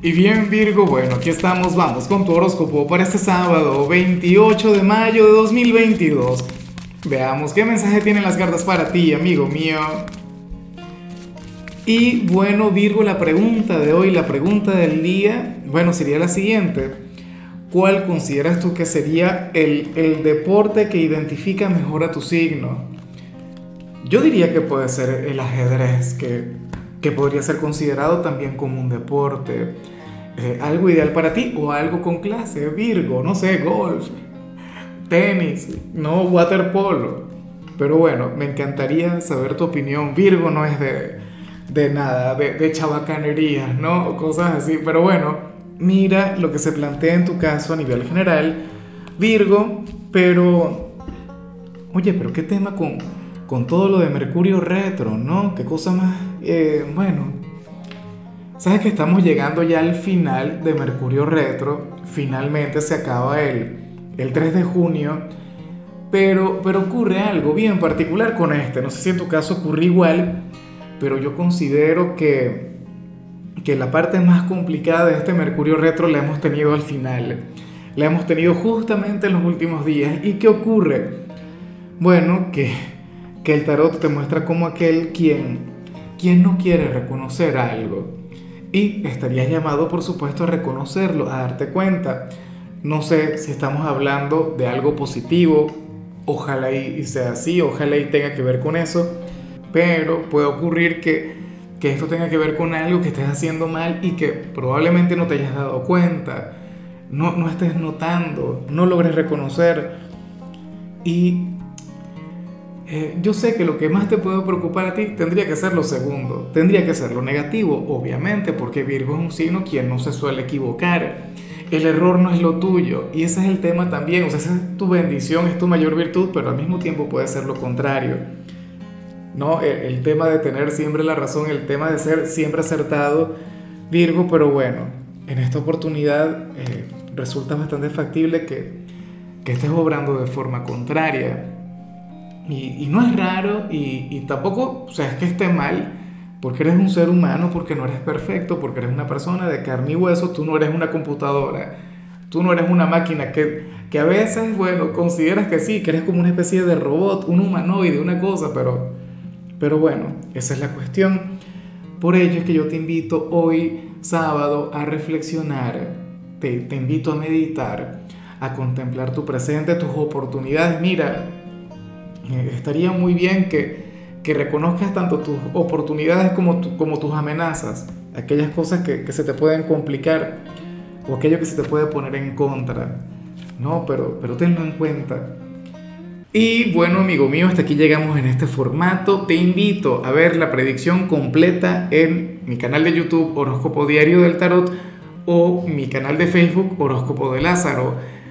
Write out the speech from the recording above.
Y bien Virgo, bueno, aquí estamos, vamos con tu horóscopo para este sábado 28 de mayo de 2022. Veamos qué mensaje tienen las cartas para ti, amigo mío. Y bueno Virgo, la pregunta de hoy, la pregunta del día, bueno, sería la siguiente. ¿Cuál consideras tú que sería el, el deporte que identifica mejor a tu signo? Yo diría que puede ser el ajedrez, que que podría ser considerado también como un deporte, eh, algo ideal para ti o algo con clase, Virgo, no sé, golf, tenis, no waterpolo. Pero bueno, me encantaría saber tu opinión. Virgo no es de, de nada, de, de ¿no? Cosas así. Pero bueno, mira lo que se plantea en tu caso a nivel general, Virgo, pero... Oye, pero ¿qué tema con, con todo lo de Mercurio retro, ¿no? Qué cosa más, eh, bueno, sabes que estamos llegando ya al final de Mercurio retro, finalmente se acaba el, el 3 de junio, pero, pero ocurre algo bien particular con este, no sé si en tu caso ocurre igual, pero yo considero que, que la parte más complicada de este Mercurio retro la hemos tenido al final, la hemos tenido justamente en los últimos días. ¿Y qué ocurre? Bueno, que que el tarot te muestra como aquel quien, quien no quiere reconocer algo. Y estarías llamado, por supuesto, a reconocerlo, a darte cuenta. No sé si estamos hablando de algo positivo, ojalá y sea así, ojalá y tenga que ver con eso, pero puede ocurrir que, que esto tenga que ver con algo que estés haciendo mal y que probablemente no te hayas dado cuenta, no, no estés notando, no logres reconocer. Y eh, yo sé que lo que más te puede preocupar a ti tendría que ser lo segundo, tendría que ser lo negativo, obviamente, porque Virgo es un signo quien no se suele equivocar. El error no es lo tuyo y ese es el tema también, o sea, esa es tu bendición, es tu mayor virtud, pero al mismo tiempo puede ser lo contrario. ¿No? El, tema de tener siempre la razón, el tema de ser siempre acertado, Virgo, pero bueno, en esta oportunidad eh, resulta bastante factible que, que estés obrando de forma contraria y, no es raro y, tampoco, o sea, es que esté mal, porque eres un ser humano, porque no eres perfecto, porque eres una persona de carne y hueso, tú no eres una computadora, tú no eres una máquina que, que a veces, bueno, consideras que sí, que eres como una especie de robot, un humanoide, una cosa, pero, pero bueno, esa es la cuestión. Por ello es que yo te invito hoy, sábado, a reflexionar, te, te invito a meditar, a contemplar tu presente, tus oportunidades. Mira, eh, estaría muy bien que, que, reconozcas tanto tus oportunidades como, como tus amenazas, aquellas cosas que, que, se te pueden complicar o aquello que se te puede poner en contra. No, pero, pero tenlo en cuenta. Y bueno, amigo mío, hasta aquí llegamos en este formato. Te invito a ver la predicción completa en mi canal de YouTube Horóscopo Diario del Tarot o mi canal de Facebook Horóscopo de Lázaro.